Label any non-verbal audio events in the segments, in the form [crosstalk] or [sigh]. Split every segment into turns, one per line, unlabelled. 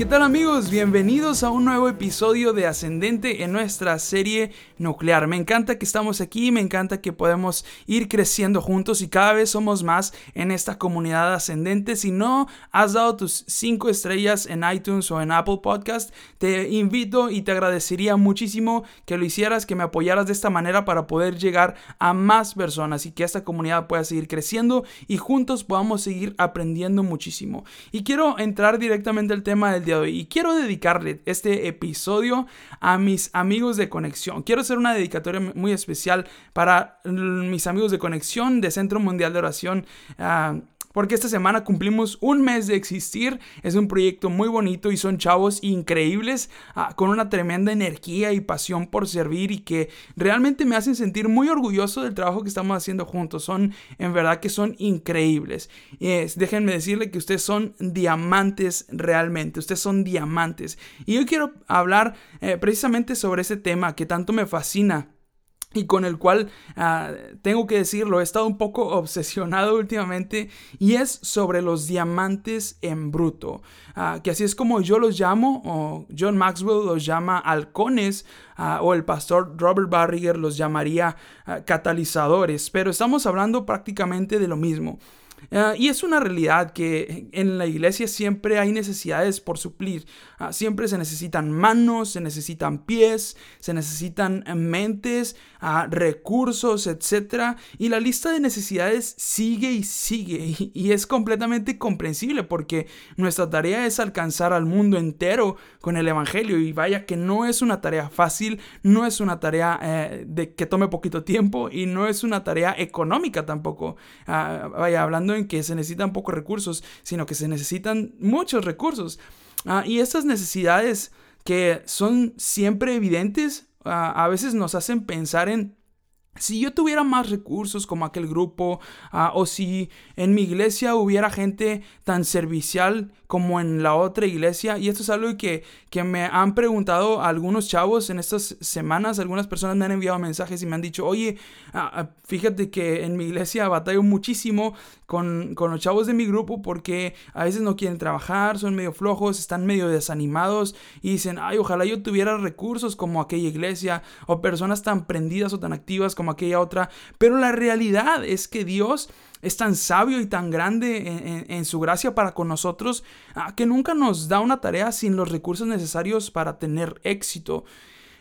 ¿Qué tal amigos? Bienvenidos a un nuevo episodio de Ascendente en nuestra serie nuclear. Me encanta que estamos aquí, me encanta que podemos ir creciendo juntos y cada vez somos más en esta comunidad ascendente. Si no has dado tus 5 estrellas en iTunes o en Apple Podcast, te invito y te agradecería muchísimo que lo hicieras, que me apoyaras de esta manera para poder llegar a más personas y que esta comunidad pueda seguir creciendo y juntos podamos seguir aprendiendo muchísimo. Y quiero entrar directamente al tema del y quiero dedicarle este episodio a mis amigos de conexión. Quiero hacer una dedicatoria muy especial para mis amigos de conexión de Centro Mundial de Oración. Ah, porque esta semana cumplimos un mes de existir. Es un proyecto muy bonito y son chavos increíbles ah, con una tremenda energía y pasión por servir y que realmente me hacen sentir muy orgulloso del trabajo que estamos haciendo juntos. Son, en verdad que son increíbles. déjenme decirle que ustedes son diamantes realmente. Ustedes son diamantes. Y yo quiero hablar eh, precisamente sobre ese tema que tanto me fascina y con el cual ah, tengo que decirlo, he estado un poco [laughs] obsesionado últimamente y es sobre los diamantes en bruto, ah, que así es como yo los llamo, o John Maxwell los llama halcones, ah, o el pastor Robert Barriger los llamaría catalizadores, pero estamos hablando prácticamente de lo mismo. Ah, y es una realidad que en la iglesia siempre hay necesidades por suplir. Ah, siempre se necesitan manos, se necesitan pies, se necesitan mentes, uh, recursos, etc. Y la lista de necesidades sigue y sigue. [laughs] Y, es completamente comprensible porque nuestra tarea es alcanzar al mundo entero con el Evangelio. Y vaya que no es una tarea fácil, no es una tarea eh, de que tome poquito tiempo y no es una tarea económica tampoco. vaya, hablando en que se necesitan pocos recursos, sino que se necesitan muchos recursos. Ah, y estas necesidades que son siempre evidentes, ah, a veces nos hacen pensar en si yo tuviera más recursos como aquel grupo, ah, o si en mi iglesia hubiera gente tan servicial como en la otra iglesia, y esto es algo que, que me han preguntado algunos chavos en estas semanas, algunas personas me han enviado mensajes y me han dicho, oye, ah, ah, fíjate que en mi iglesia batallo muchísimo con, con los chavos de mi grupo porque a veces no quieren trabajar, son medio flojos, están medio desanimados y dicen, ay, ojalá yo tuviera recursos como aquella iglesia, o personas tan prendidas o tan activas como aquella otra. Pero la realidad es que Dios es tan sabio y tan grande en, su gracia para con nosotros ah, que nunca nos da una tarea sin los recursos necesarios para tener éxito.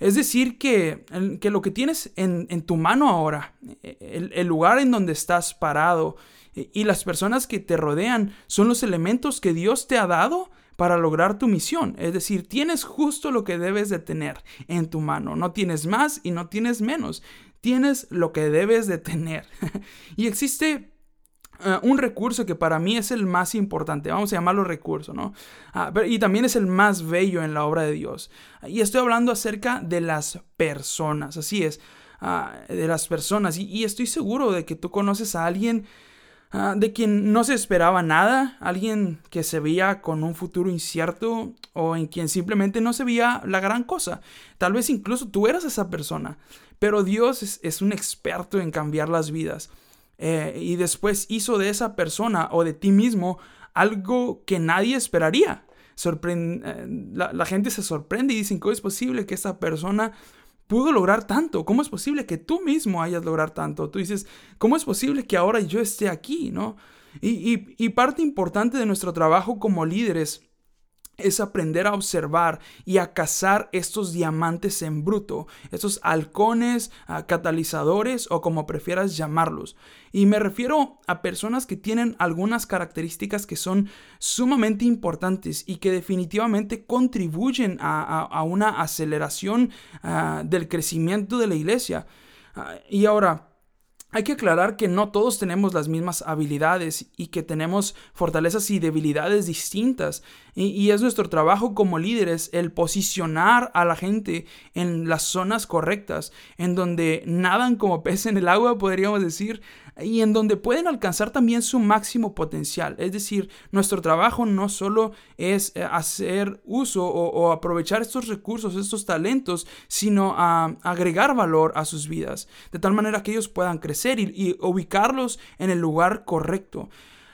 Es decir, que, que lo que tienes en, tu mano ahora, el, el, lugar en donde estás parado y las personas que te rodean son los elementos que Dios te ha dado para lograr tu misión. Es decir, tienes justo lo que debes de tener en tu mano. No tienes más y no tienes menos tienes lo que debes de tener. [laughs] y existe eh, un recurso que para mí es el más importante, vamos a llamarlo recurso, ¿no? Ah, y también es el más bello en la obra de Dios. Y estoy hablando acerca de las personas, así es, ah, de las personas. Y, estoy seguro de que tú conoces a alguien ah, de quien no se esperaba nada, alguien que se veía con un futuro incierto o en quien simplemente no se veía la gran cosa. Tal vez incluso tú eras esa persona. Pero Dios es, un experto en cambiar las vidas. Eh, y después hizo de esa persona o de ti mismo algo que nadie esperaría. Eh, la, gente se sorprende y dicen, ¿cómo es posible que esa persona pudo lograr tanto? ¿Cómo es posible que tú mismo hayas logrado tanto? Tú dices, ¿cómo es posible que ahora yo esté aquí? ¿no? y parte importante de nuestro trabajo como líderes es aprender a observar y a cazar estos diamantes en bruto, estos halcones, catalizadores o como prefieras llamarlos. Y me refiero a personas que tienen algunas características que son sumamente importantes y que definitivamente contribuyen a, una aceleración del crecimiento de la iglesia. y ahora, hay que aclarar que no todos tenemos las mismas habilidades y que tenemos fortalezas y debilidades distintas. Y, es nuestro trabajo como líderes el posicionar a la gente en las zonas correctas, en donde nadan como pez en el agua, podríamos decir, y en donde pueden alcanzar también su máximo potencial. Es decir, nuestro trabajo no solo es eh, hacer uso o, aprovechar estos recursos, estos talentos, sino a agregar valor a sus vidas, de tal manera que ellos puedan crecer y, ubicarlos en el lugar correcto.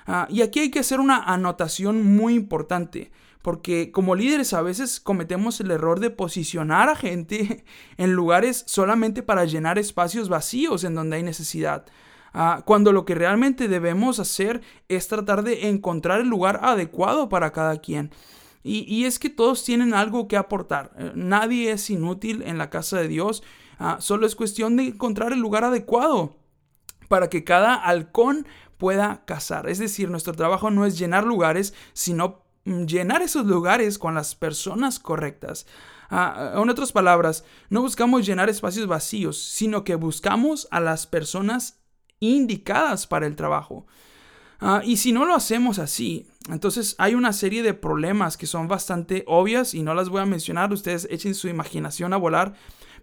Ah, y aquí hay que hacer una anotación muy importante. Porque como líderes a veces cometemos el error de posicionar a gente [laughs] en lugares solamente para llenar espacios vacíos en donde hay necesidad. Ah, cuando lo que realmente debemos hacer es tratar de encontrar el lugar adecuado para cada quien. Y, es que todos tienen algo que aportar. Eh, nadie es inútil en la casa de Dios. Ah, solo es cuestión de encontrar el lugar adecuado para que cada halcón pueda cazar. Es decir, nuestro trabajo no es llenar lugares, sino mm, llenar esos lugares con las personas correctas. Ah, en otras palabras, no buscamos llenar espacios vacíos, sino que buscamos a las personas indicadas para el trabajo. Ah, y si no lo hacemos así, entonces hay una serie de problemas que son bastante obvias y no las voy a mencionar, ustedes echen su imaginación a volar,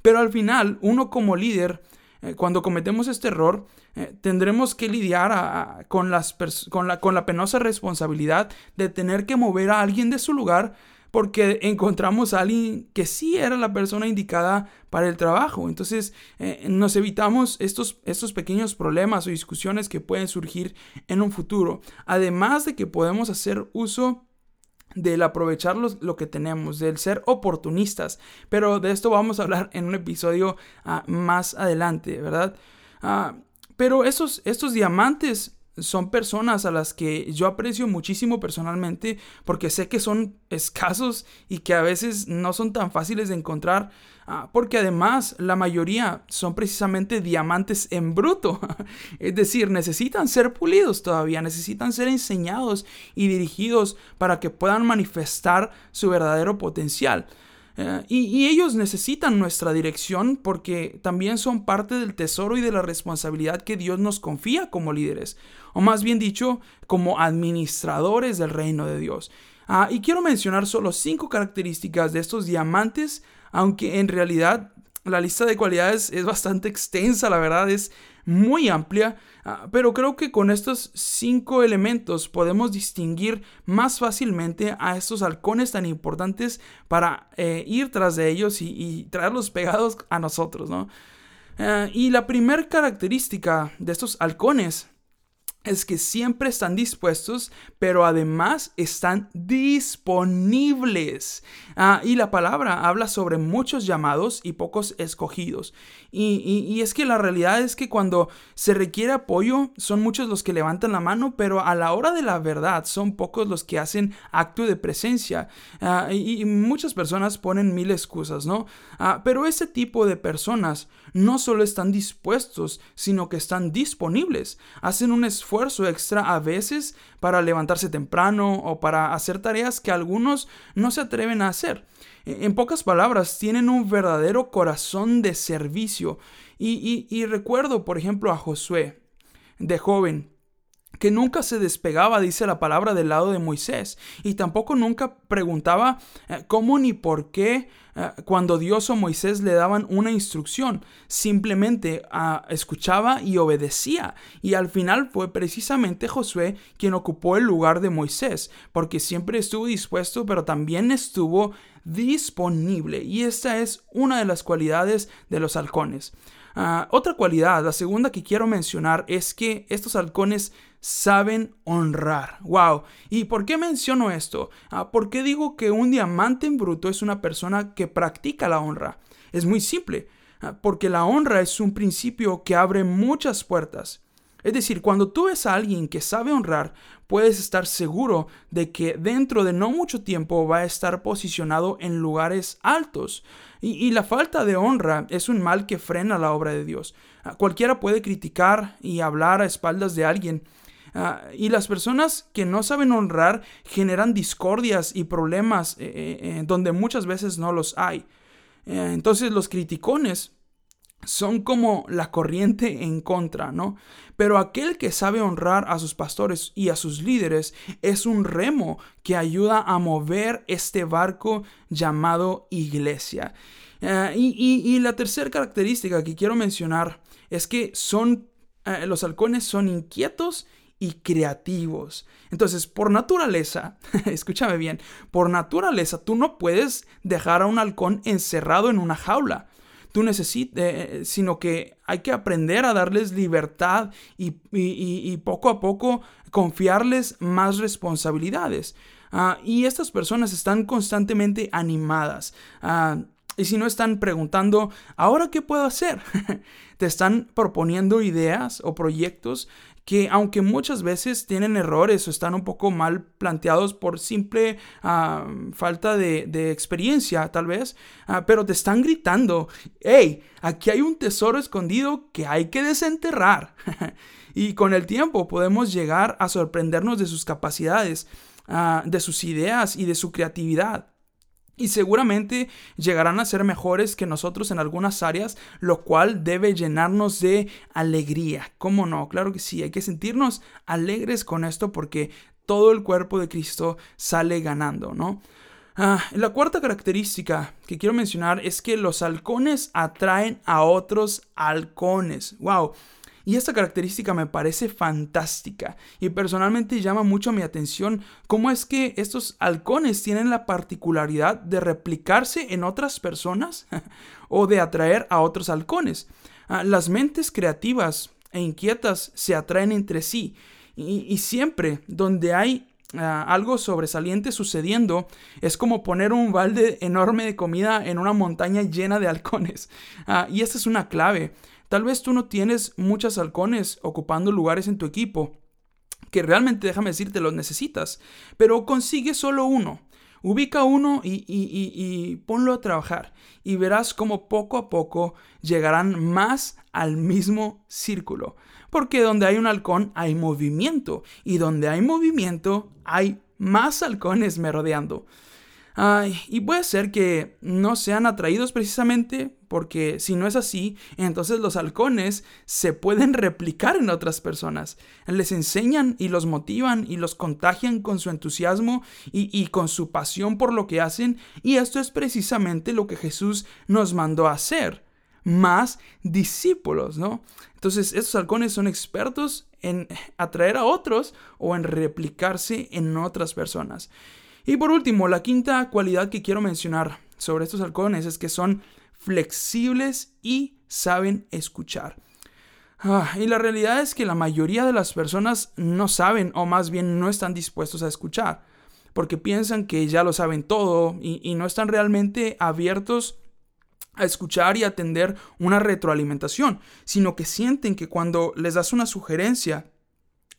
pero al final uno como líder, eh, cuando cometemos este error, eh, tendremos que lidiar con, las con, la, penosa responsabilidad de tener que mover a alguien de su lugar porque encontramos a alguien que sí era la persona indicada para el trabajo. Entonces eh, nos evitamos estos, estos pequeños problemas o discusiones que pueden surgir en un futuro. Además de que podemos hacer uso del aprovechar lo que tenemos, del ser oportunistas. Pero de esto vamos a hablar en un episodio ah, más adelante, ¿verdad? Ah, pero esos, estos diamantes son personas a las que yo aprecio muchísimo personalmente porque sé que son escasos y que a veces no son tan fáciles de encontrar ah, porque además la mayoría son precisamente diamantes en bruto. [laughs] Es decir necesitan ser pulidos todavía necesitan ser enseñados y dirigidos para que puedan manifestar su verdadero potencial eh, y, ellos necesitan nuestra dirección porque también son parte del tesoro y de la responsabilidad que Dios nos confía como líderes, o más bien dicho, como administradores del reino de Dios. Ah, y quiero mencionar solo cinco características de estos diamantes, aunque en realidad la lista de cualidades es bastante extensa, la verdad es muy amplia, ah, pero creo que con estos cinco elementos podemos distinguir más fácilmente a estos halcones tan importantes para eh, ir tras de ellos y, traerlos pegados a nosotros, ¿no? Ah, y la primera característica de estos halcones es que siempre están dispuestos, pero además están disponibles. Ah, y la palabra habla sobre muchos llamados y pocos escogidos. Y, es que la realidad es que cuando se requiere apoyo, son muchos los que levantan la mano, pero a la hora de la verdad son pocos los que hacen acto de presencia. Ah, y, muchas personas ponen mil excusas, ¿no? Ah, pero ese tipo de personas no solo están dispuestos, sino que están disponibles. Hacen un esfuerzo extra a veces para levantarse temprano o para hacer tareas que algunos no se atreven a hacer. E, en pocas palabras, tienen un verdadero corazón de servicio. Y, recuerdo, por ejemplo, a Josué, de joven, que nunca se despegaba, dice la palabra, del lado de Moisés, y tampoco nunca preguntaba eh, cómo ni por qué eh, cuando Dios o Moisés le daban una instrucción, simplemente ah, escuchaba y obedecía. Y al final fue precisamente Josué quien ocupó el lugar de Moisés, porque siempre estuvo dispuesto, pero también estuvo disponible. Y esta es una de las cualidades de los halcones. Ah, otra cualidad, la segunda que quiero mencionar, es que estos halcones saben honrar. ¡Wow! ¿Y por qué menciono esto? Ah, ¿Por qué digo que un diamante en bruto es una persona que practica la honra? Es muy simple, ah, porque la honra es un principio que abre muchas puertas. Es decir, cuando tú ves a alguien que sabe honrar, puedes estar seguro de que dentro de no mucho tiempo va a estar posicionado en lugares altos. Y, la falta de honra es un mal que frena la obra de Dios. Ah, cualquiera puede criticar y hablar a espaldas de alguien, Ah, y las personas que no saben honrar generan discordias y problemas eh, eh, eh, donde muchas veces no los hay. entonces los criticones son como la corriente en contra, ¿no? Pero aquel que sabe honrar a sus pastores y a sus líderes es un remo que ayuda a mover este barco llamado iglesia. Eh, y, la tercera característica que quiero mencionar es que son, eh, los halcones son inquietos y creativos. Entonces, por naturaleza, [laughs] escúchame bien, por naturaleza tú no puedes dejar a un halcón encerrado en una jaula. Tú necesitas, eh, sino que hay que aprender a darles libertad y, poco a poco confiarles más responsabilidades. Ah, y estas personas están constantemente animadas. Ah, y si no están preguntando, ¿ahora qué puedo hacer? [laughs] Te están proponiendo ideas o proyectos que aunque muchas veces tienen errores o están un poco mal planteados por simple ah, falta de, experiencia tal vez, ah, pero te están gritando, hey, aquí hay un tesoro escondido que hay que desenterrar. [laughs] y con el tiempo podemos llegar a sorprendernos de sus capacidades, ah, de sus ideas y de su creatividad y seguramente llegarán a ser mejores que nosotros en algunas áreas, lo cual debe llenarnos de alegría. ¿Cómo no? Claro que sí, hay que sentirnos alegres con esto porque todo el cuerpo de Cristo sale ganando, ¿no? Ah, la cuarta característica que quiero mencionar es que los halcones atraen a otros halcones. ¡Wow! Y esta característica me parece fantástica y personalmente llama mucho mi atención cómo es que estos halcones tienen la particularidad de replicarse en otras personas [laughs] o de atraer a otros halcones. Ah, las mentes creativas e inquietas se atraen entre sí y, siempre donde hay ah, algo sobresaliente sucediendo es como poner un balde enorme de comida en una montaña llena de halcones. Ah, y esta es una clave. Tal vez tú no tienes muchos halcones ocupando lugares en tu equipo, que realmente déjame decirte los necesitas, pero consigue solo uno. Ubica uno y, y, ponlo a trabajar y verás cómo poco a poco llegarán más al mismo círculo. Porque donde hay un halcón hay movimiento y donde hay movimiento hay más halcones merodeando. Y puede ser que no sean atraídos precisamente porque si no es así, entonces los halcones se pueden replicar en otras personas. Les enseñan y los motivan y los contagian con su entusiasmo y, y con su pasión por lo que hacen. Y esto es precisamente lo que Jesús nos mandó a hacer. Más discípulos, ¿no? Entonces, estos halcones son expertos en atraer a otros o en replicarse en otras personas. Y por último, la quinta cualidad que quiero mencionar sobre estos halcones es que son flexibles y saben escuchar. Ah, y la realidad es que la mayoría de las personas no saben o más bien no están dispuestos a escuchar porque piensan que ya lo saben todo y, y no están realmente abiertos a escuchar y atender una retroalimentación, sino que sienten que cuando les das una sugerencia,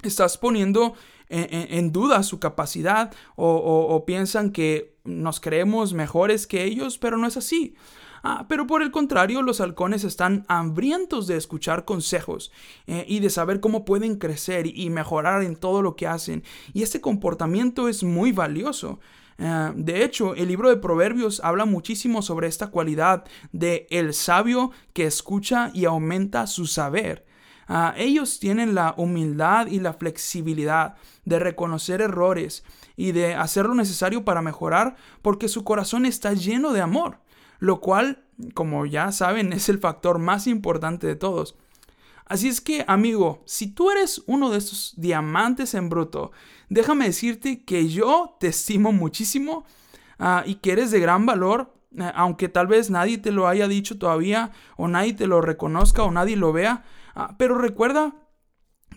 estás poniendo en, duda su capacidad o, piensan que nos creemos mejores que ellos, pero no es así. Ah, pero por el contrario, los halcones están hambrientos de escuchar consejos eh, y de saber cómo pueden crecer y mejorar en todo lo que hacen. Y este comportamiento es muy valioso. Eh, de hecho, el libro de Proverbios habla muchísimo sobre esta cualidad de el sabio que escucha y aumenta su saber. Ah, ellos tienen la humildad y la flexibilidad de reconocer errores y de hacer lo necesario para mejorar porque su corazón está lleno de amor, lo cual, como ya saben, [laughs] es el factor más importante de todos. Así es que, amigo, si tú eres uno de estos diamantes en bruto, déjame decirte que yo te estimo muchísimo ah, y que eres de gran valor, eh, aunque tal vez nadie te lo haya dicho todavía, o nadie te lo reconozca, o nadie lo vea, Ah, pero recuerda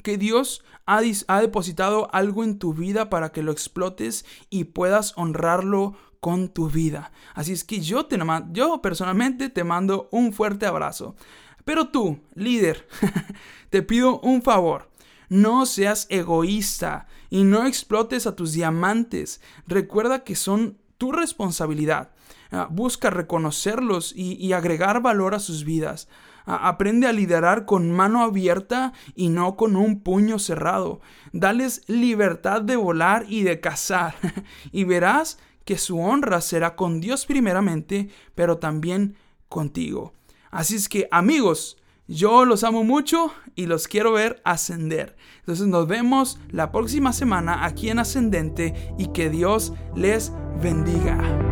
que Dios ha, depositado algo en tu vida para que lo explotes y puedas honrarlo con tu vida. Así es que yo, te, yo personalmente te mando un fuerte abrazo. Pero tú, líder, [laughs] te pido un favor. No seas egoísta y no explotes a tus diamantes. Recuerda que son tu responsabilidad. Ah, busca reconocerlos y agregar valor a sus vidas. Aprende a liderar con mano abierta y no con un puño cerrado. Dales libertad de volar y de cazar. [laughs] y verás que su honra será con Dios primeramente, pero también contigo. Así es que amigos, yo los amo mucho y los quiero ver ascender. Entonces nos vemos la próxima semana aquí en Ascendente y que Dios les bendiga.